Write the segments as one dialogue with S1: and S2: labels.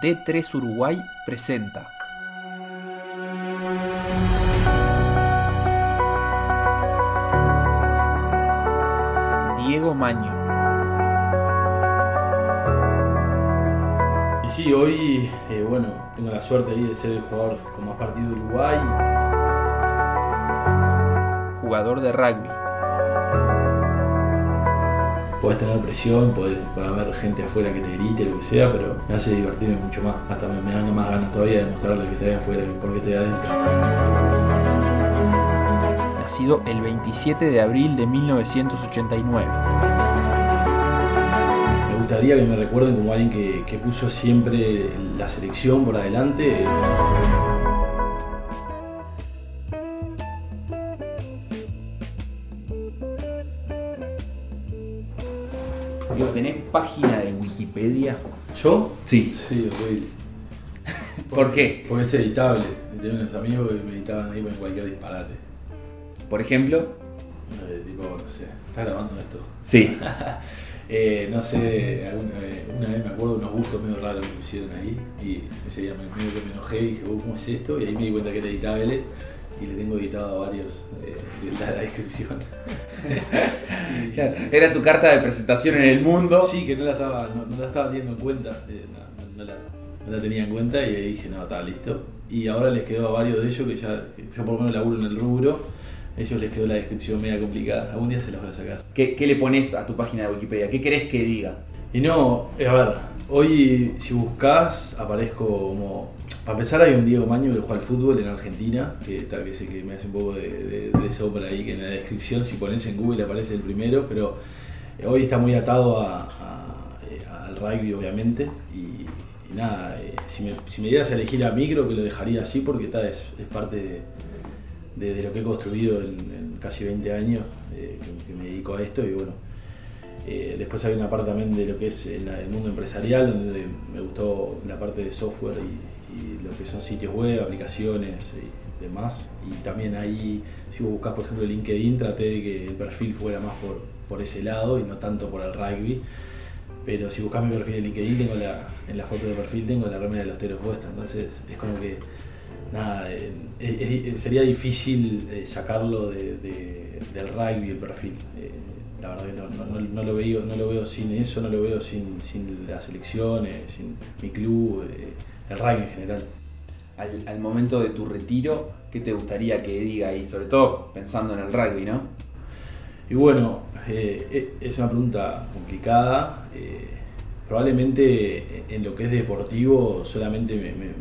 S1: D3 Uruguay presenta. Diego Maño.
S2: Y sí, hoy, eh, bueno, tengo la suerte ahí de ser el jugador con más partido de Uruguay.
S1: Jugador de rugby.
S2: Podés tener presión, podés- puede haber gente afuera que te grite, lo que sea, pero me hace divertirme mucho más. Hasta me, me dan más ganas todavía de mostrarle que estoy afuera que porque estoy adentro.
S1: Nacido el 27 de abril de 1989.
S2: Me gustaría que me recuerden como alguien que, que puso siempre la selección por adelante.
S1: Digo, ¿tenés página de Wikipedia?
S2: ¿Yo?
S1: Sí.
S2: Sí, horrible.
S1: ¿Por qué?
S2: Porque es editable. Tengo unos amigos que me editaban ahí con cualquier disparate.
S1: Por ejemplo.
S2: Eh, tipo, no sé, ¿está grabando esto?
S1: Sí.
S2: Eh, no sé, alguna vez- una vez me acuerdo de unos gustos medio raros que me pusieron ahí y ese día me, medio que me enojé y dije, "Oh, ¿cómo es esto? Y ahí me di cuenta que era editable y le tengo editado a varios eh, de la, la descripción. Y-
S1: Claro, Era tu carta de presentación en el mundo.
S2: Sí, que no la estaba, no, no la estaba teniendo en cuenta, eh, no, la, no la tenía en cuenta y ahí dije, no, está listo. Y ahora les quedó a varios de ellos que ya, yo por lo menos laburo en el rubro, ellos les quedó la descripción media complicada. Algún día se los voy a sacar.
S1: ¿Qué, qué le pones a tu página de Wikipedia? ¿Qué querés que diga?
S2: Y no, eh, a ver, hoy si buscas aparezco como... Para empezar hay un Diego Maño que juega al fútbol en Argentina, que, tal, que es el que me hace un poco de, de, de ahí, que en la descripción si pones en Google aparece el primero, pero eh, hoy está muy atado a, a, eh, al rugby obviamente, y, nada, eh, si, me, si dieras a elegir a mí creo que lo dejaría así porque está, es, parte de, lo que he construido en, casi 20 años, que, me dedico a esto y bueno. Después hay una parte también de lo que es el, el mundo empresarial, donde me gustó la parte de software y, y lo que son sitios web, aplicaciones y demás. Y también ahí, si vos buscas por ejemplo LinkedIn, traté de que el perfil fuera más por, por ese lado y no tanto por el rugby. Pero si buscas mi perfil de LinkedIn, tengo la, en la foto de perfil tengo la remera de los teros puesta. Entonces es como que nada, eh, sería difícil eh, sacarlo de- de- del rugby el perfil. Eh, la verdad no, no- lo veo, no lo veo sin eso, no lo veo sin, sin las selecciones, sin mi club, el rugby en general.
S1: Al, al momento de tu retiro, ¿qué te gustaría que diga ahí? Sobre todo pensando en el rugby, ¿no?
S2: Y bueno, eh, eh, es una pregunta complicada. eh, probablemente en lo que es deportivo solamente me, me-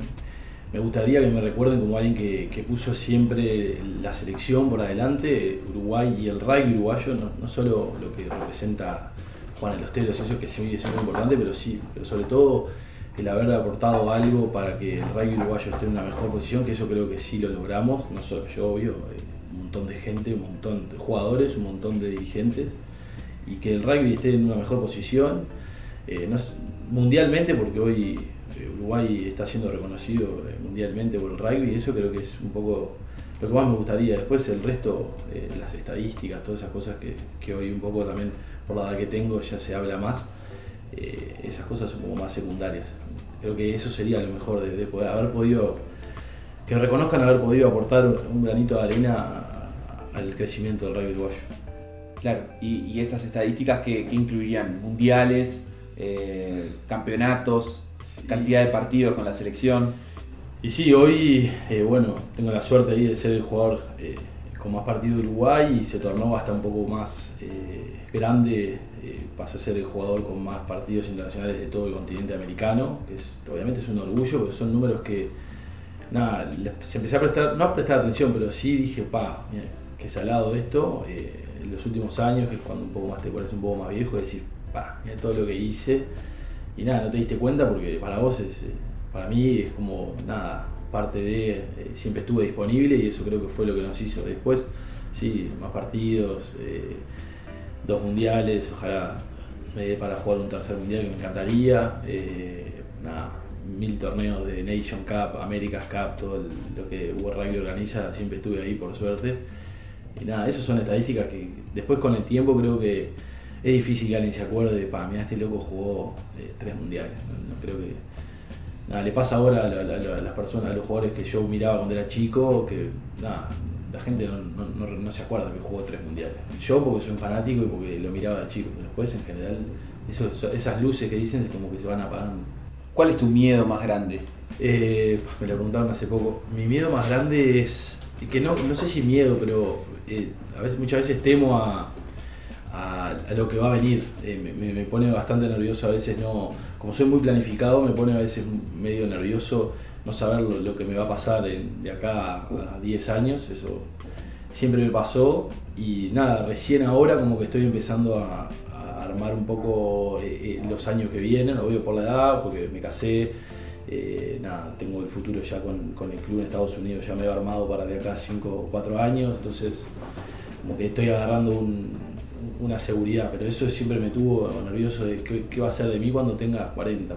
S2: me gustaría que me recuerden como alguien que, que puso siempre la selección por adelante, Uruguay y el rugby uruguayo, no, no solo lo que representa Juan de los Telos, eso que sí es muy importante, pero sí, pero sobre todo el haber aportado algo para que el rugby uruguayo esté en una mejor posición, que eso creo que sí lo logramos, no solo yo, obvio, eh, un montón de gente, un montón de jugadores, un montón de dirigentes, y que el rugby esté en una mejor posición, eh, mundialmente, porque hoy eh, Uruguay está siendo reconocido mundialmente por el rugby, eso creo que es un poco lo que más me gustaría. Después el resto, las estadísticas, todas esas cosas que, que hoy un poco también por la edad que tengo ya se habla más, eh, esas cosas son como más secundarias. Creo que eso sería lo mejor de, de poder haber podido, que reconozcan haber podido aportar un granito de arena a- al crecimiento del rugby uruguayo.
S1: Claro, y, y esas estadísticas que, que incluirían mundiales, eh, campeonatos,
S2: Sí.
S1: cantidad de partidos con la selección.
S2: Y sí, hoy, eh, bueno, tengo la suerte ahí de ser el jugador con más partidos de Uruguay y se tornó hasta un poco más eh, grande. eh, pasé a ser el jugador con más partidos internacionales de todo el continente americano, que es, obviamente es un orgullo, porque son números que, nada, se empecé a prestar, no a prestar atención, pero sí dije, pa, mira, qué salado esto. eh, en los últimos años, que es cuando un poco más te pones un poco más viejo, decir, pa, mira todo lo que hice. Y nada, no te diste cuenta porque para vos es, eh, para mí es como, nada, parte de, eh, siempre estuve disponible y eso creo que fue lo que nos hizo. Después, sí, más partidos, eh, dos mundiales, ojalá me dé para jugar un tercer mundial que me encantaría. eh, nada, mil torneos de Nation Cup, America's Cup, todo lo que World Rugby organiza, siempre estuve ahí por suerte. Y nada, esas son estadísticas que después con el tiempo creo que es difícil que alguien se acuerde de, pa, mira, este loco jugó tres mundiales. No creo que nada, le pasa ahora a, las personas, a los jugadores que yo miraba cuando era chico, que nada, la gente no, se acuerda que jugó tres mundiales. Yo porque soy un fanático y porque lo miraba de chico, pero después en general esas luces que dicen como que se van apagando.
S1: ¿Cuál es tu miedo más grande?
S2: Eh, me lo preguntaron hace poco. Mi miedo más grande es, que no, no sé si miedo, pero eh, a veces, muchas veces temo a, a, lo que va a venir. Eh, me, pone bastante nervioso a veces, no, como soy muy planificado, me pone a veces medio nervioso no saber lo, que me va a pasar de acá a 10 años. Eso siempre me pasó y nada, recién ahora como que estoy empezando a, armar un poco eh, eh, los años que vienen, obvio por la edad, porque me casé. nada, tengo el futuro ya con, con, el club en Estados Unidos, ya me he armado para de acá 5 o 4 años, entonces como que estoy agarrando un, una seguridad, pero eso siempre me tuvo nervioso de qué, va a ser de mí cuando tenga 40,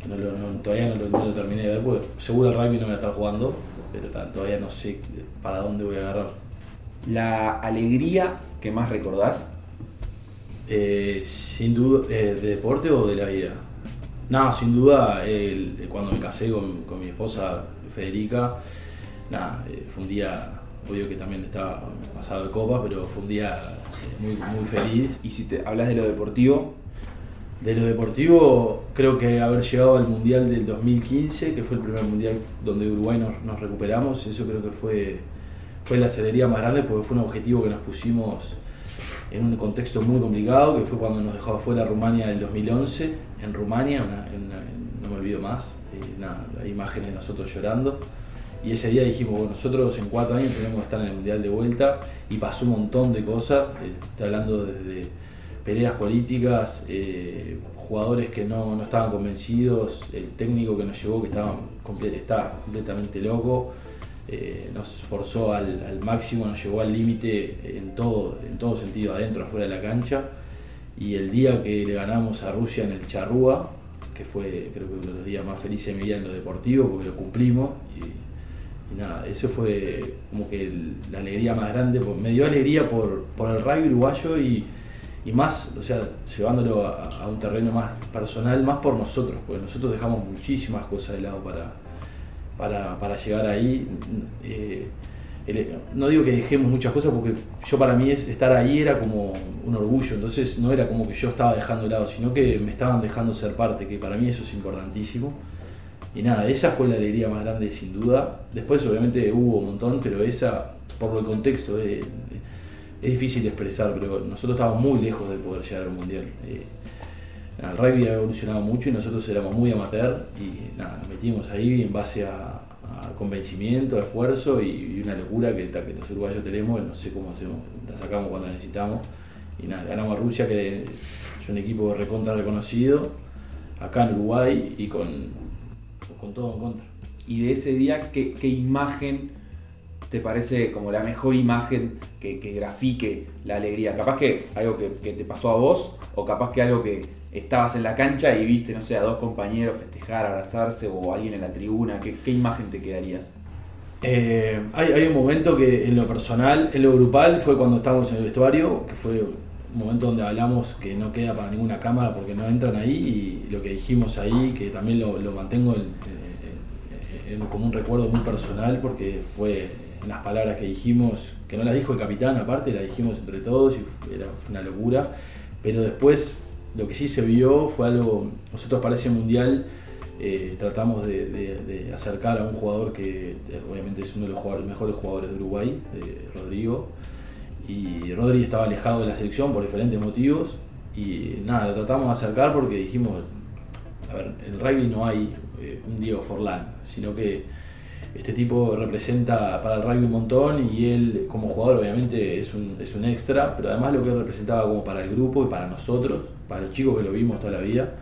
S2: Que todavía no lo, terminé de ver, porque seguro el rugby no voy a estar jugando, pero todavía no sé para dónde voy a agarrar.
S1: ¿La alegría que más recordás?
S2: Eh, sin duda, eh, ¿de deporte o de la vida? No, sin duda, cuando me casé con, mi esposa Federica, nada, eh, fue un día, obvio que también estaba pasado de copa, pero fue un día muy, muy feliz.
S1: Y si te hablas de lo deportivo.
S2: De lo deportivo, creo que haber llegado al Mundial del 2015, que fue el primer Mundial donde Uruguay nos, recuperamos, eso creo que fue, fue la acelería más grande porque fue un objetivo que nos pusimos en un contexto muy complicado, que fue cuando nos dejó afuera Rumania del 2011, en Rumania, no me olvido más, eh, hay imágenes de nosotros llorando. Y ese día dijimos, bueno, nosotros en cuatro años tenemos que estar en el Mundial de vuelta y pasó un montón de cosas, eh, hablando desde peleas políticas, eh, jugadores que no, estaban convencidos, el técnico que nos llevó que estaba, completamente loco, eh, nos forzó al, máximo, nos llevó al límite en todo, en todo sentido, adentro, afuera de la cancha. Y el día que le ganamos a Rusia en el Charrúa, que fue creo que uno de los días más felices de mi vida en lo deportivo, porque lo cumplimos. Y, y nada, eso fue como que la alegría más grande, me dio alegría por, el rugby uruguayo y, más, o sea, llevándolo a, un terreno más personal, más por nosotros, porque nosotros dejamos muchísimas cosas de lado para, para, llegar ahí. Eh, no digo que dejemos muchas cosas porque yo para mí estar ahí era como un orgullo, entonces no era como que yo estaba dejando de lado, sino que me estaban dejando ser parte, que para mí eso es importantísimo. Y nada, esa fue la alegría más grande sin duda. Después obviamente hubo un montón, pero esa, por el contexto, eh, es difícil de expresar, pero nosotros estábamos muy lejos de poder llegar al Mundial. Eh, el rugby ha evolucionado mucho y nosotros éramos muy amateur y nada, nos metimos ahí en base a, convencimiento, a esfuerzo y, una locura que, que, los uruguayos tenemos, no sé cómo hacemos, la sacamos cuando la necesitamos. Y nada, ganamos a Rusia, que es un equipo recontra reconocido, acá en Uruguay y con con todo en contra.
S1: Y de ese día, ¿qué, imagen te parece como la mejor imagen que, grafique la alegría? Capaz que algo que, te pasó a vos, o capaz que algo que estabas en la cancha y viste, no sé, a dos compañeros festejar, abrazarse, o alguien en la tribuna. ¿Qué, imagen te quedarías?
S2: Eh, hay, hay, un momento que en lo personal, en lo grupal, fue cuando estábamos en el vestuario, que fue momento donde hablamos que no queda para ninguna cámara porque no entran ahí y lo que dijimos ahí, que también lo, mantengo como un recuerdo muy personal porque fue unas palabras que dijimos, que no las dijo el capitán aparte, las dijimos entre todos y era una locura, pero después lo que sí se vio fue algo, nosotros para ese mundial eh, tratamos de, acercar a un jugador que obviamente es uno de los mejores jugadores de Uruguay, Rodrigo, y Rodri estaba alejado de la selección por diferentes motivos y nada, lo tratamos de acercar porque dijimos, a ver, en el rugby no hay eh, un Diego Forlán, sino que este tipo representa para el rugby un montón y él como jugador obviamente es un, es un extra, pero además lo que representaba como para el grupo y para nosotros, para los chicos que lo vimos toda la vida.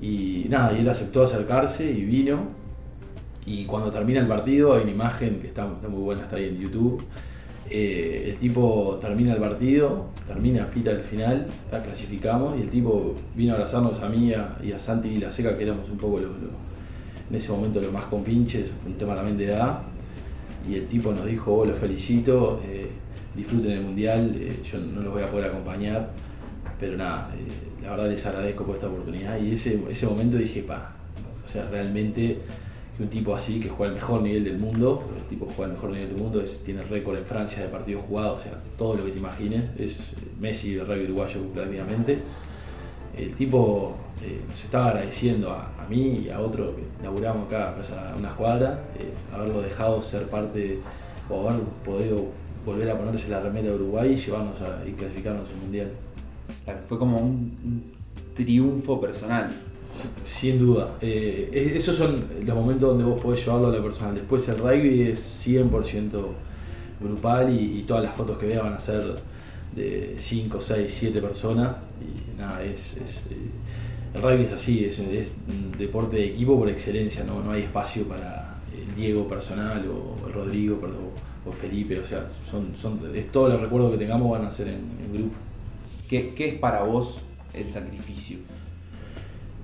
S2: Y nada, y él aceptó acercarse y vino. Y cuando termina el partido hay una imagen que está, está muy buena, está ahí en YouTube eh, el tipo termina el partido, termina, pita el final, la clasificamos y el tipo vino a abrazarnos a mí y a Santi y la Seca, que éramos un poco en ese momento los más compinches, un tema también de edad. Y el tipo nos dijo, oh, los felicito, eh, disfruten el mundial, eh, yo no los voy a poder acompañar, pero nada, la verdad les agradezco por esta oportunidad. Y ese, ese momento dije, pa, sea, realmente un tipo así que juega el mejor nivel del mundo, el tipo juega el mejor nivel del mundo, tiene récord en Francia de partidos jugados, o sea, todo lo que te imagines, es Messi de rugby uruguayo prácticamente. El tipo eh, nos estaba agradeciendo a, mí y a otro que inauguramos acá, a una escuadra, eh, haberlo dejado ser parte o haber podido volver a ponerse la remera de Uruguay y llevarnos a, y clasificarnos al Mundial.
S1: fue como un triunfo personal.
S2: Sin duda. Eh, esos son los momentos donde vos podés llevarlo a lo personal. Después el rugby es 100% grupal y, todas las fotos que veas van a ser de 5, 6, 7 personas. Y nada, es, eh, el rugby es así, es, un deporte de equipo por excelencia, no, no hay espacio para el Diego personal o el Rodrigo o, Felipe, o sea, son, son, es todos los recuerdos que tengamos van a ser en, grupo.
S1: ¿Qué, ¿Qué es para vos el sacrificio?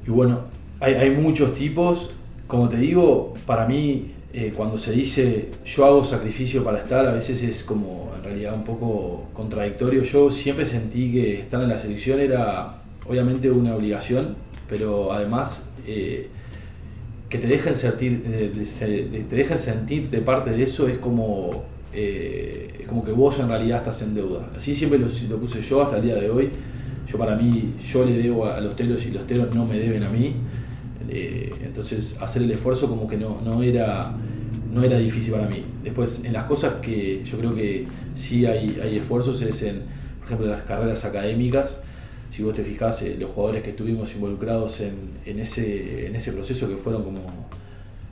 S2: Y bueno, hay, muchos tipos. Como te digo, para mí, eh, cuando se dice yo hago sacrificio para estar, a veces es como en realidad un poco contradictorio. Yo siempre sentí que estar en la selección era obviamente una obligación, pero además eh, que te dejen sentir, eh, te dejen sentir de parte de eso es como, como que vos en realidad estás en deuda. Así siempre lo, lo puse yo hasta el día de hoy. Yo para mí, yo le debo a, los telos y los telos no me deben a mí. Eh, entonces hacer el esfuerzo como que no, no, era, no era difícil para mí. Después en las cosas que yo creo que sí hay, hay esfuerzos es en, por ejemplo, las carreras académicas. Si vos te fijás, eh, los jugadores que estuvimos involucrados en, en, ese, en ese proceso que fueron como,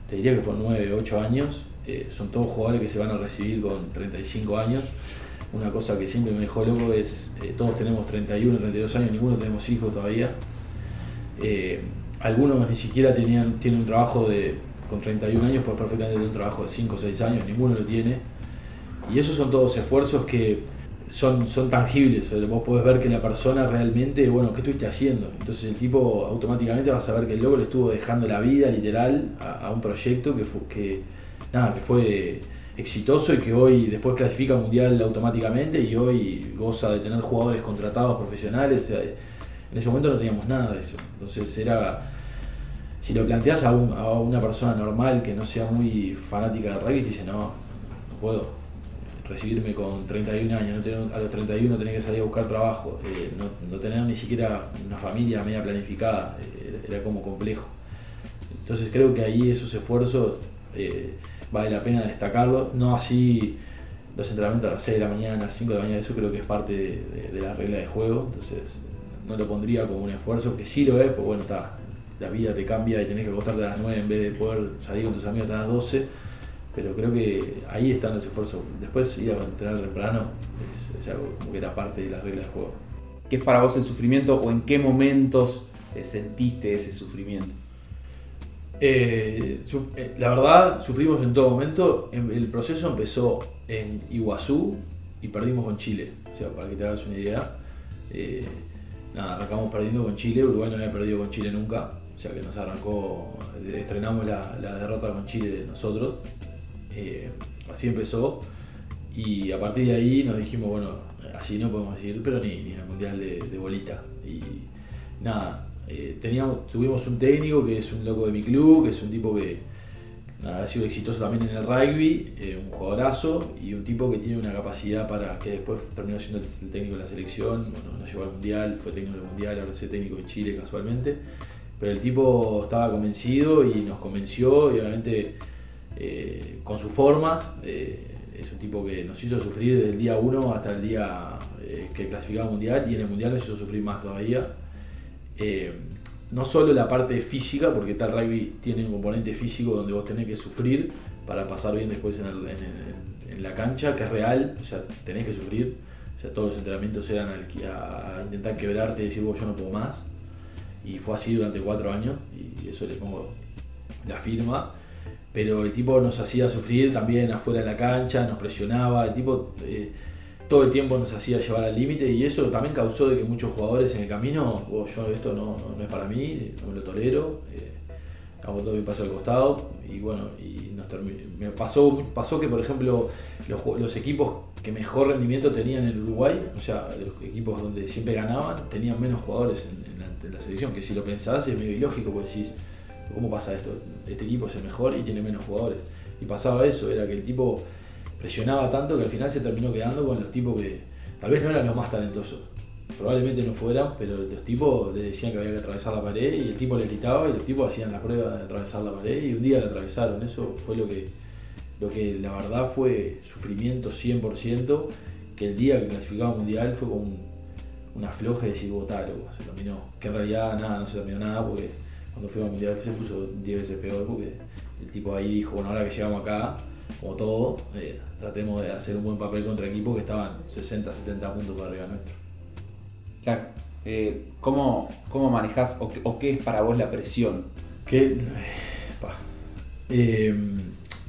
S2: te diría que fueron 9, 8 años, eh, son todos jugadores que se van a recibir con 35 años una cosa que siempre me dejó loco es, eh, todos tenemos 31, 32 años, ninguno tenemos hijos todavía. Eh, algunos ni siquiera tenían, tienen un trabajo de, con 31 años, pues perfectamente tener un trabajo de 5 o 6 años, ninguno lo tiene. Y esos son todos esfuerzos que son, son tangibles, vos podés ver que la persona realmente, bueno, ¿qué estuviste haciendo? Entonces el tipo automáticamente va a saber que el loco le estuvo dejando la vida literal a, un proyecto que fue, que, nada, que fue exitoso y que hoy después clasifica mundial automáticamente y hoy goza de tener jugadores contratados profesionales. en ese momento no teníamos nada de eso. Entonces era, si lo planteas a, una persona normal que no sea muy fanática del rugby, te dice, no, no puedo recibirme con 31 años, a los 31 tener que salir a buscar trabajo, eh, no, tener ni siquiera una familia media planificada, eh, era como complejo. Entonces creo que ahí esos esfuerzos... Eh, vale la pena destacarlo. No así los entrenamientos a las 6 de la mañana, 5 de la mañana, eso creo que es parte de, la regla de juego, entonces no lo pondría como un esfuerzo, que sí lo es, pues bueno, está, la vida te cambia y tenés que acostarte a las 9 en vez de poder salir con tus amigos a las 12, pero creo que ahí están los esfuerzos. Después ir a entrenar temprano es, algo como que era parte de la regla de juego.
S1: ¿Qué es para vos el sufrimiento o en qué momentos eh, sentiste ese sufrimiento?
S2: Eh, eh, la verdad, sufrimos en todo momento. El proceso empezó en Iguazú y perdimos con Chile. O sea, para que te hagas una idea. Eh, nada, arrancamos perdiendo con Chile. Uruguay no había perdido con Chile nunca. O sea que nos arrancó, estrenamos la, derrota con Chile nosotros. así empezó. Y a partir de ahí nos dijimos, bueno, así no podemos ir, pero ni, ni el mundial de bolita. Y nada, eh, teníamos, tuvimos un técnico que es un loco de mi club, que es un tipo que ha sido exitoso también en el rugby, eh, un jugadorazo y un tipo que tiene una capacidad para que después terminó siendo el técnico de la selección, bueno, nos llevó al mundial, fue técnico del mundial, ahora es técnico de Chile casualmente. Pero el tipo estaba convencido y nos convenció y obviamente eh, con sus formas. es un tipo que nos hizo sufrir desde el día 1 hasta el día que clasificaba mundial y en el mundial nos hizo sufrir más todavía. Eh, no solo la parte física, porque tal rugby tiene un componente físico donde vos tenés que sufrir para pasar bien después en, la cancha, que es real, o sea, tenés que sufrir. O sea, todos los entrenamientos eran a, intentar quebrarte y decir, vos yo no puedo más. Y fue así durante cuatro años, y eso le pongo la firma. Pero el tipo nos hacía sufrir también afuera de la cancha, nos presionaba, el tipo... Eh, todo el tiempo nos hacía llevar al límite y eso también causó de que muchos jugadores en el camino, oh, yo esto no, es para mí, no me lo tolero, eh, todo mi paso al costado y bueno, y me pasó, pasó que por ejemplo los, equipos que mejor rendimiento tenían en Uruguay, o sea, los equipos donde siempre ganaban, tenían menos jugadores en, la, selección, que si lo pensás es medio ilógico, porque decís, ¿cómo pasa esto? Este equipo es el mejor y tiene menos jugadores. Y pasaba eso, era que el tipo presionaba tanto que al final se terminó quedando con los tipos que tal vez no eran los más talentosos. Probablemente no fueran, pero los tipos le decían que había que atravesar la pared y el tipo le gritaba y los tipos hacían la prueba de atravesar la pared y un día la atravesaron. Eso fue lo que, lo que la verdad fue sufrimiento 100%, que el día que clasificaba mundial fue con una floja de decir, se terminó. Que en realidad nada, no se terminó nada porque cuando fuimos al mundial se puso 10 veces peor porque el tipo ahí dijo, bueno, ahora que llegamos acá, como todo, eh, tratemos de hacer un buen papel contra equipos que estaban 60, 70 puntos por arriba nuestro.
S1: Claro. Eh, ¿cómo, ¿Cómo manejás o, qué es para vos la presión?
S2: Que, eh,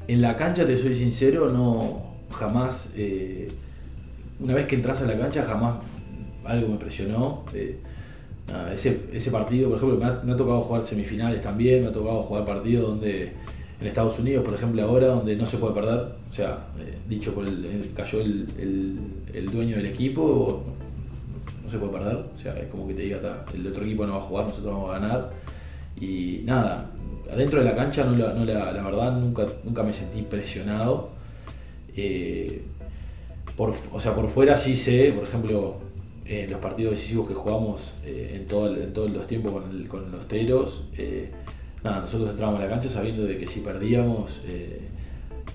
S2: en la cancha, te soy sincero, no jamás, una vez que entras a la cancha, jamás algo me presionó. ese, partido, por ejemplo, me ha, tocado jugar semifinales también, me ha tocado jugar partidos donde en Estados Unidos, por ejemplo, ahora donde no se puede perder, o sea, eh, dicho por el, cayó el, dueño del equipo, no se puede perder, o sea, es como que te diga, el otro equipo no va a jugar, nosotros vamos a ganar, y nada, adentro de la cancha no la, la, verdad nunca, nunca me sentí presionado, eh, por, o sea, por fuera sí sé, por ejemplo, en los partidos decisivos que jugamos eh, en, todo en todos los tiempos con los Teros, nada, nosotros entrábamos a la cancha sabiendo de que si perdíamos, eh,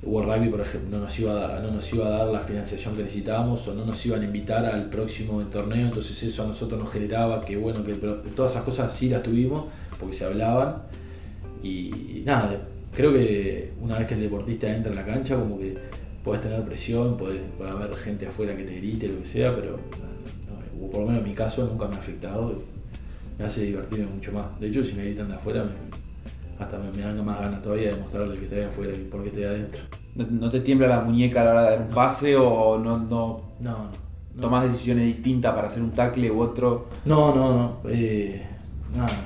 S2: World Rugby, por ejemplo, no nos, iba a, no nos iba a dar la financiación que necesitábamos o no nos iban a invitar al próximo torneo, entonces eso a nosotros nos generaba que, bueno, que todas esas cosas sí las tuvimos porque se hablaban y, nada, creo que una vez que el deportista entra en la cancha, como que puedes tener presión, puede, haber gente afuera que te grite, lo que sea, pero por lo menos en mi caso nunca me ha afectado, me hace divertirme mucho más. De hecho, si me gritan de afuera, me, hasta me, dan más ganas todavía de mostrarle que estoy afuera y por qué estoy adentro.
S1: ¿No, te tiembla la muñeca a la hora de dar un pase o no, no,
S2: no,
S1: tomas decisiones distintas para hacer un tackle u otro?
S2: No, no, no. Eh,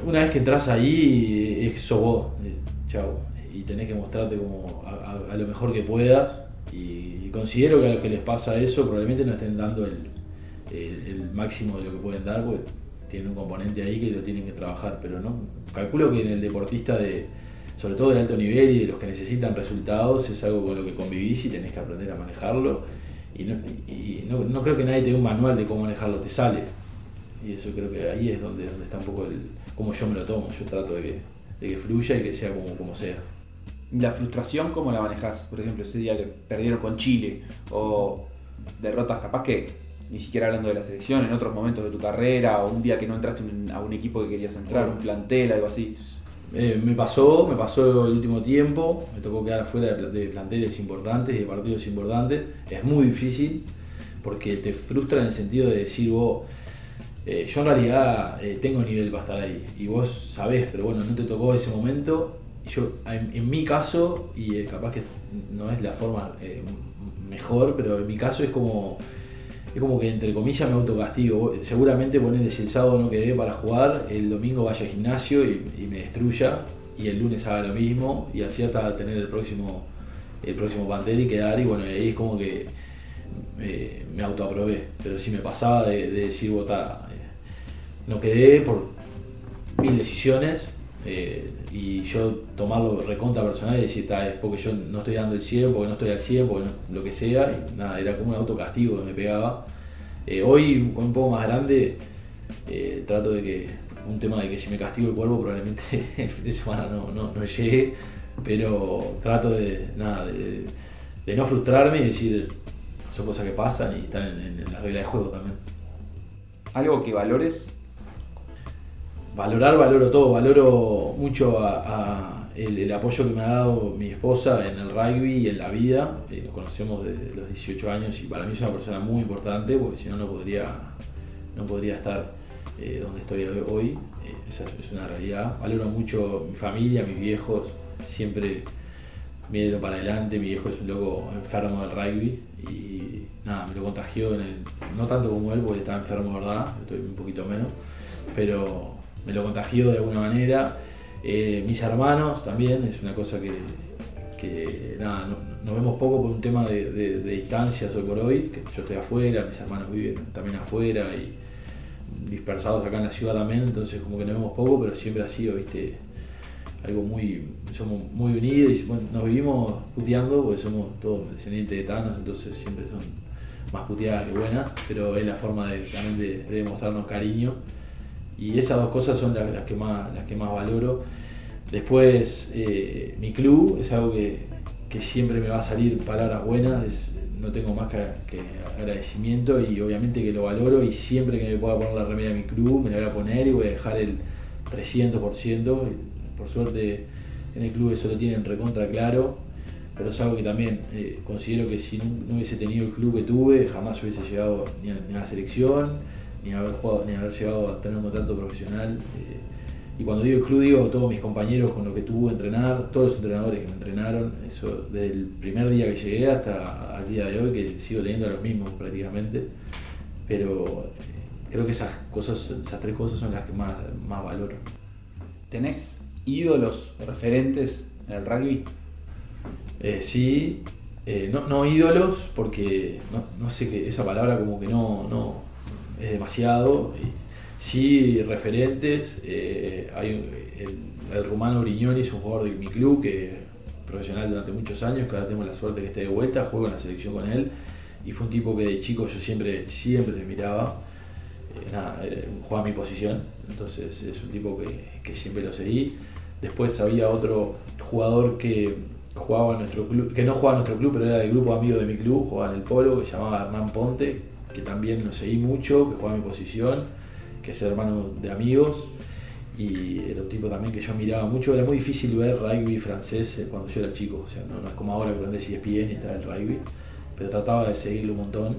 S2: Una vez que entras ahí, es sos vos, eh, chao. Y tenés que mostrarte como a, lo mejor que puedas. Y considero que a los que les pasa eso probablemente no estén dando el, el máximo de lo que pueden dar, porque tiene un componente ahí que lo tienen que trabajar, pero no calculo que en el deportista de sobre todo de alto nivel y de los que necesitan resultados es algo con lo que convivís y tenés que aprender a manejarlo y no, no, creo que nadie te dé un manual de cómo manejarlo, te sale y eso creo que ahí es donde, donde está un poco el cómo yo me lo tomo, yo trato de que, de que fluya y que sea como, como sea.
S1: ¿La frustración cómo la manejás? Por ejemplo, ese día que perdieron con Chile o derrotas capaz que ni siquiera hablando de la selección, en otros momentos de tu carrera, o un día que no entraste a un equipo que querías entrar, un plantel, algo así?
S2: Eh, me pasó, me pasó el último tiempo, me tocó quedar fuera de planteles importantes y de partidos importantes. Es muy difícil porque te frustra en el sentido de decir vos, eh, yo en realidad eh, tengo nivel para estar ahí y vos sabés, pero bueno, no te tocó ese momento. Yo, en, en mi caso, y capaz que no es la forma mejor, pero en mi caso es como es como que entre comillas me autocastigo. Seguramente ponerle si el sábado no quedé para jugar, el domingo vaya al gimnasio y, me destruya, y el lunes haga lo mismo, y así hasta tener el próximo, el próximo pantel y quedar, y bueno, ahí es como que eh, me autoaprobé. Pero si me pasaba de, decir, vota, eh, no quedé por mil decisiones, eh, y yo tomarlo recontra personal y decir, es porque yo no estoy dando el 100, porque no estoy al 100, porque lo que sea, nada, era como un autocastigo que me pegaba. Eh, hoy, un poco más grande, eh, trato de que, un tema de que si me castigo el cuerpo, probablemente el fin de semana no, no, llegue, pero trato de, nada, de, no frustrarme y decir, son cosas que pasan y están en, en la regla de juego también.
S1: ¿Algo que valores
S2: valorar, valoro todo, valoro mucho el, apoyo que me ha dado mi esposa en el rugby y en la vida. Eh, nos conocemos desde los 18 años y para mí es una persona muy importante porque si no, no podría, no podría estar eh, donde estoy hoy. Eh, esa es una realidad. Valoro mucho mi familia, mis viejos, siempre me para adelante. Mi viejo es un loco enfermo del rugby y nada, me lo contagió, en el, no tanto como él porque estaba enfermo, ¿verdad? Estoy un poquito menos, pero me lo contagió de alguna manera. Eh, mis hermanos también, es una cosa que, nada, nos vemos poco por un tema de, distancias hoy por hoy, que yo estoy afuera, mis hermanos viven también afuera y dispersados acá en la ciudad también, entonces como que nos vemos poco, pero siempre ha sido, viste, algo muy, somos muy unidos y bueno, nos vivimos puteando porque somos todos descendientes de Thanos, entonces siempre son más puteadas que buenas, pero es la forma de, también de, de demostrarnos cariño y esas dos cosas son las, que, más, las que más valoro. Después, eh, mi club es algo que, que, siempre me va a salir palabras buenas, no tengo más que, agradecimiento y obviamente que lo valoro y siempre que me pueda poner la remera de mi club me la voy a poner y voy a dejar el 300%. Por suerte en el club eso lo tienen recontra claro, pero es algo que también eh, considero que si no, hubiese tenido el club que tuve, jamás hubiese llegado ni a la selección, ni haber jugado, ni haber llegado a tener un contrato profesional. Eh, y cuando digo club digo todos mis compañeros con los que tuve que entrenar, todos los entrenadores que me entrenaron, eso desde el primer día que llegué hasta el día de hoy, que sigo teniendo a los mismos prácticamente. Pero eh, creo que esas cosas, esas tres cosas son las que más, más valoro.
S1: ¿Tenés ídolos referentes en el rugby?
S2: Eh, sí, eh, no, no, ídolos, porque no, no, sé que esa palabra como que no, no es demasiado. Sí, referentes. Eh, hay el, rumano Brignoni es un jugador de mi club que profesional durante muchos años, que ahora tengo la suerte que esté de vuelta, juego en la selección con él. Y fue un tipo que de chico yo siempre, siempre te miraba. Eh, nada, jugaba mi posición, entonces es un tipo que, que siempre lo seguí. Después había otro jugador que jugaba en nuestro club, que no jugaba en nuestro club, pero era del grupo de amigos de mi club, jugaba en el Polo, que se llamaba Hernán Ponte, que también lo seguí mucho, que jugaba mi posición, que es hermano de amigos, y era un tipo también que yo miraba mucho. Era muy difícil ver rugby francés cuando yo era chico, o sea, no, no es como ahora que prendés ESPN y está el rugby, pero trataba de seguirlo un montón.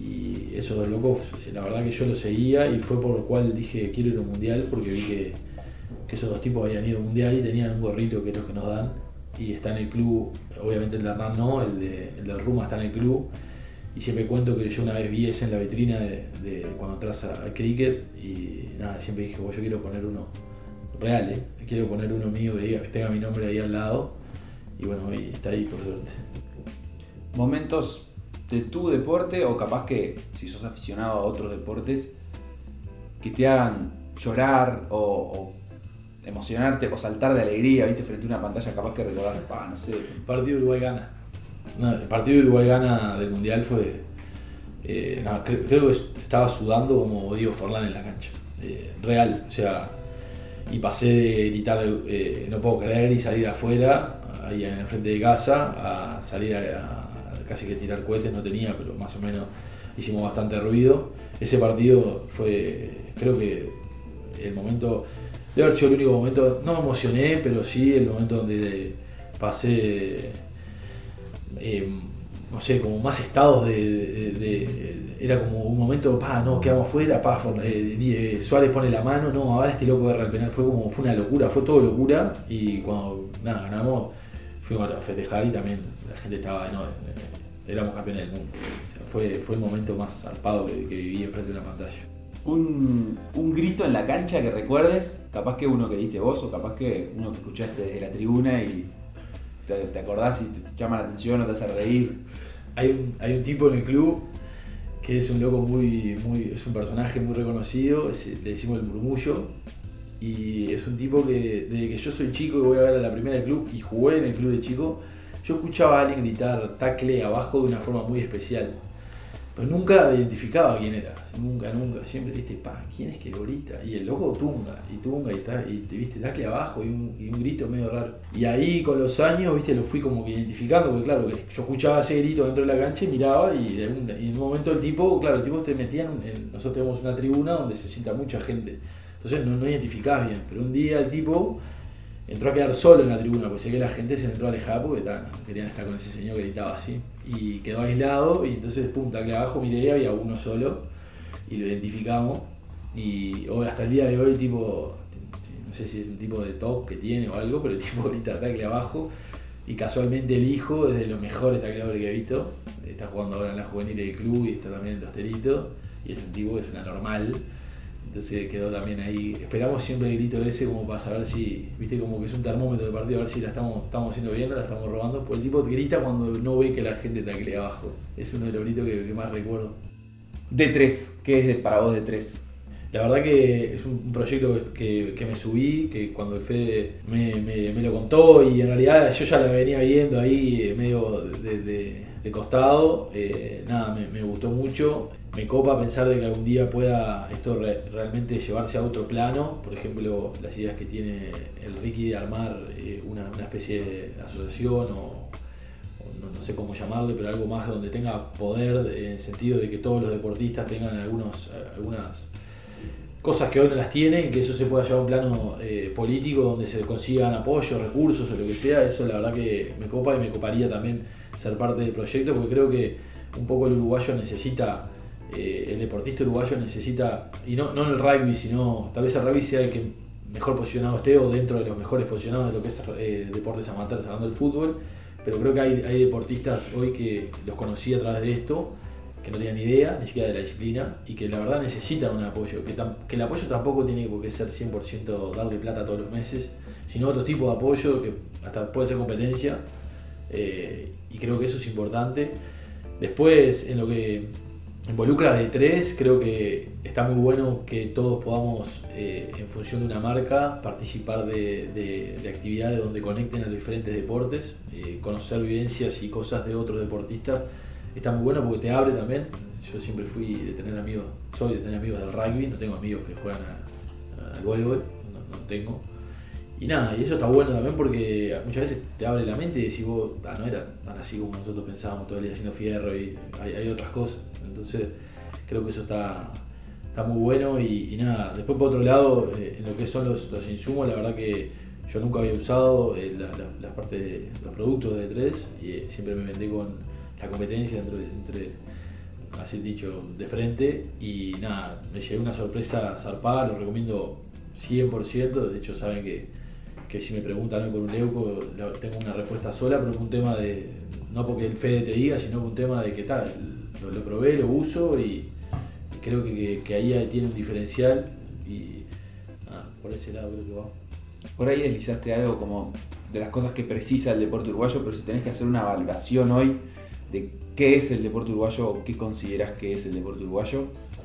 S2: Y esos dos locos, la verdad que yo lo seguía y fue por lo cual dije quiero ir a un mundial, porque vi que, que esos dos tipos habían ido a un mundial y tenían un gorrito que es lo que nos dan y está en el club, obviamente el de Hernán no, el de, el de Ruma está en el club. Y siempre cuento que yo una vez vi ese en la vitrina de, de cuando entras al cricket y nada, siempre dije, yo quiero poner uno real, ¿eh? quiero poner uno mío que, diga, que tenga mi nombre ahí al lado. Y bueno, está ahí por suerte.
S1: Momentos de tu deporte o capaz que si sos aficionado a otros deportes que te hagan llorar o, o emocionarte o saltar de alegría, viste, frente a una pantalla capaz que recordar, pa, no sé.
S2: Partido Uruguay gana. No, el partido Uruguay gana del Mundial fue. Eh, creo, que estaba sudando como Diego Forlán en la cancha. Eh, real, o sea. Y pasé de gritar eh, no puedo creer y salir afuera, ahí en el frente de casa, a salir a, a casi que tirar cohetes, no tenía, pero más o menos hicimos bastante ruido. Ese partido fue, creo que el momento debe haber sido el único momento, no me emocioné, pero sí el momento donde pasé, eh, no sé, como más estados de, de, de, Era como un momento, pa, no, quedamos afuera, pa, eh, Suárez pone la mano, no, ahora este loco agarra el fue como, fue una locura, fue todo locura, y cuando, nada, ganamos, fuimos a festejar y también la gente estaba, no, éramos campeones del mundo. Fue, fue el momento más zarpado que, viví enfrente de una pantalla
S1: un, un, grito en la cancha que recuerdes, capaz que uno que diste vos o capaz que uno que escuchaste desde la tribuna y te, te acordás y te, llama la atención o te hace reír.
S2: Hay un, hay un tipo en el club que es un loco muy, muy es un personaje muy reconocido, le decimos el murmullo, y es un tipo que desde que yo soy chico y voy a ver a la primera del club y jugué en el club de chico, yo escuchaba a alguien gritar tacle abajo de una forma muy especial pero nunca identificaba quién era, nunca, nunca, siempre, viste, pa, ¿quién es que grita? Y el loco tunga, y tunga, y, está, y te viste, tacle abajo, y un, grito medio raro. Y ahí con los años, viste, lo fui como que identificando, porque claro, yo escuchaba ese grito dentro de la cancha y miraba, y, en un momento el tipo, claro, el tipo te metía en, nosotros tenemos una tribuna donde se sienta mucha gente, entonces no, no identificabas bien, pero un día el tipo entró a quedar solo en la tribuna, porque sé que la gente se entró a alejar porque querían estar con ese señor que gritaba así. Y quedó aislado y entonces, punta abajo miré, había uno solo y lo identificamos. Y hasta el día de hoy, tipo, no sé si es un tipo de top que tiene o algo, pero el tipo grita tacle abajo. Y casualmente el hijo es de los mejores tacleadores que he visto. Está jugando ahora en la juvenil del club y está también en los teritos. Y es un tipo que es una normal entonces quedó también ahí. Esperamos siempre el grito ese como para saber si, viste, como que es un termómetro de partido, a ver si la estamos, estamos haciendo bien o la estamos robando. Pues el tipo grita cuando no ve que la gente taclea abajo. Es uno de los gritos que, que más recuerdo.
S1: De 3, ¿qué es para vos de 3?
S2: la verdad que es un proyecto que, me subí, que cuando el Fede me, lo contó y en realidad yo ya la venía viendo ahí medio de, costado, eh, nada, me, gustó mucho. Me copa pensar de que algún día pueda esto realmente llevarse a otro plano, por ejemplo, las ideas que tiene el Ricky de armar eh, una, especie de asociación o, no, sé cómo llamarle, pero algo más donde tenga poder en el sentido de que todos los deportistas tengan algunos, algunas cosas que hoy no las tienen que eso se pueda llevar a un plano eh, político donde se consigan apoyo, recursos o lo que sea, eso la verdad que me copa y me coparía también ser parte del proyecto porque creo que un poco el uruguayo necesita, eh, el deportista uruguayo necesita, y no, no en el rugby, sino tal vez el rugby sea el que mejor posicionado esté o dentro de los mejores posicionados de lo que es eh, deportes amateurs, hablando del fútbol, pero creo que hay, hay deportistas hoy que los conocí a través de esto que no tenían ni idea, ni siquiera de la disciplina, y que la verdad necesitan un apoyo. Que, que el apoyo tampoco tiene por qué ser 100% darle plata todos los meses, sino otro tipo de apoyo que hasta puede ser competencia, eh, y creo que eso es importante. Después, en lo que involucra de tres, creo que está muy bueno que todos podamos, eh, en función de una marca, participar de, actividades donde conecten a los diferentes deportes, eh, conocer vivencias y cosas de otros deportistas está muy bueno porque te abre también. Yo siempre fui de tener amigos, soy de tener amigos del rugby, no tengo amigos que juegan al voleibol, no, tengo. Y nada, y eso está bueno también porque muchas veces te abre la mente y decís vos, ah, no era tan así como nosotros pensábamos todo el día haciendo fierro y hay, otras cosas. Entonces creo que eso está, está muy bueno y, nada, después por otro lado, eh, en lo que son los, insumos, la verdad que yo nunca había usado eh, la, parte de los productos de 3 y eh, siempre me vendí con la competencia entre, entre, así dicho, de frente. Y nada, me llevé una sorpresa zarpada, lo recomiendo 100%. De hecho, saben que, que si me preguntan por un leuco, tengo una respuesta sola, pero es un tema de, no porque el Fede te diga, sino un tema de que tal, lo, lo probé, lo uso y, creo que, que, ahí tiene un diferencial. Y por ese lado creo que va.
S1: Por ahí deslizaste algo como de las cosas que precisa el deporte uruguayo, pero si tenés que hacer una valoración hoy de qué es el deporte uruguayo o qué consideras que es el deporte uruguayo,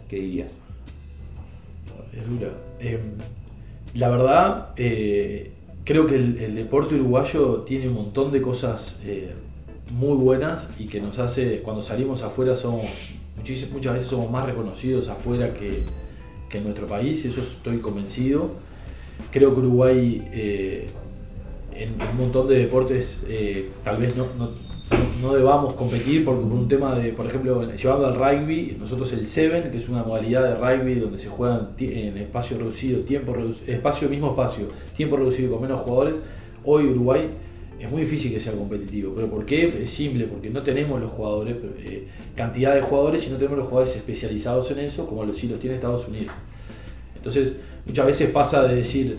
S1: ¿qué dirías?
S2: Es dura. Em, la verdad, eh, creo que el, deporte uruguayo tiene un montón de cosas eh, muy buenas y que nos hace, cuando salimos afuera, somos muchas veces somos más reconocidos afuera que, en nuestro país, eso estoy convencido. Creo que Uruguay eh, en, un montón de deportes tal vez no debamos competir porque por un tema de, por ejemplo, llevando al rugby, nosotros el Seven, que es una modalidad de rugby donde se juega en espacio reducido, tiempo reducido, espacio, mismo espacio, tiempo reducido con menos jugadores, hoy Uruguay es muy difícil que sea competitivo. ¿Pero por qué? Es simple, porque no tenemos los jugadores, eh, cantidad de jugadores y no tenemos los jugadores especializados en eso como los, sí los tiene Estados Unidos. Entonces, muchas veces pasa de decir,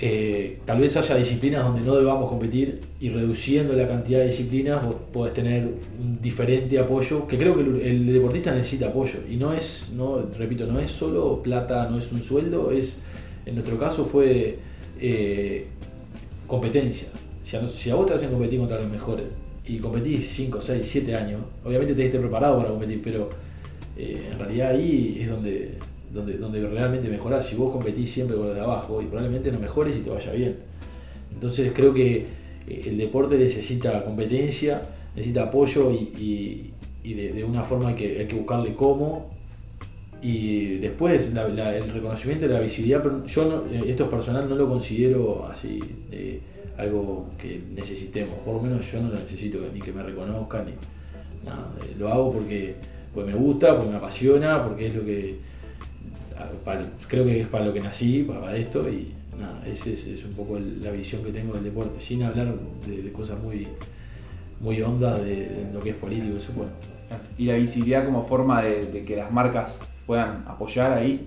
S2: eh, tal vez haya disciplinas donde no debamos competir y reduciendo la cantidad de disciplinas vos podés tener un diferente apoyo, que creo que el, deportista necesita apoyo y no es, no, repito, no es solo plata, no es un sueldo, es, en nuestro caso fue eh, competencia. Si a, vos te hacen competir contra los mejores y competís 5, 6, 7 años, obviamente te estés preparado para competir, pero eh, en realidad ahí es donde donde, donde realmente mejorás. Si vos competís siempre con los de abajo y probablemente no mejores y te vaya bien. Entonces creo que eh, el deporte necesita competencia, necesita apoyo y, de, una forma que hay que buscarle cómo. Y después el reconocimiento y la visibilidad, yo no, eh, esto es personal, no lo considero así eh, algo que necesitemos, por lo menos yo no lo necesito ni que me reconozcan, ni, nada, lo hago porque, porque me gusta, porque me apasiona, porque es lo que, creo que es para lo que nací, para esto, y nada, esa es, un poco la visión que tengo del deporte, sin hablar de, cosas muy, muy hondas de, lo que es político, eso bueno.
S1: Y la visibilidad como forma de, que las marcas puedan apoyar ahí.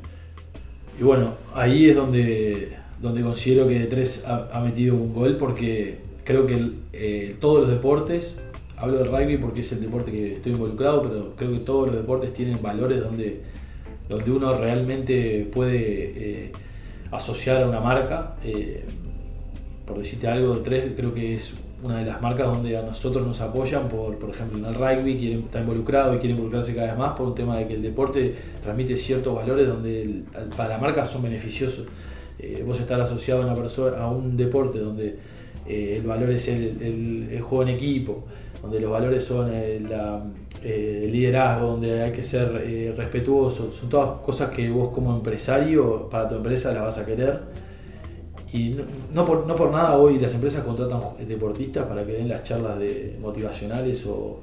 S2: Y bueno, ahí es donde, donde considero que de tres ha, metido un gol porque creo que eh, todos los deportes, hablo del rugby porque es el deporte que estoy involucrado, pero creo que todos los deportes tienen valores donde donde uno realmente puede eh, asociar a una marca. Eh, por decirte algo, tres creo que es una de las marcas donde a nosotros nos apoyan por, por ejemplo, en el rugby, quieren estar involucrado y quieren involucrarse cada vez más por un tema de que el deporte transmite ciertos valores donde para la marca son beneficiosos. Eh, vos estar asociado a una persona, a un deporte donde el valor es el, juego en equipo, donde los valores son el, liderazgo, donde hay que ser respetuoso, son todas cosas que vos como empresario para tu empresa las vas a querer y no, por, no por nada hoy las empresas contratan deportistas para que den las charlas de motivacionales o,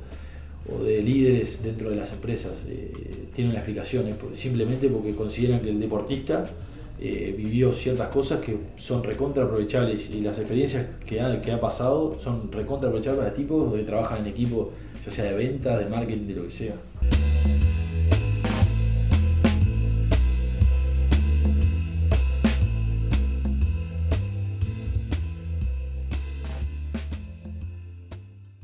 S2: de líderes dentro de las empresas. Eh, tienen una explicación, simplemente porque consideran que el deportista eh, vivió ciertas cosas que son recontra aprovechables y las experiencias que ha, que ha pasado son recontra aprovechables para tipos que trabajan en equipo, ya sea de venta, de marketing, de lo que sea.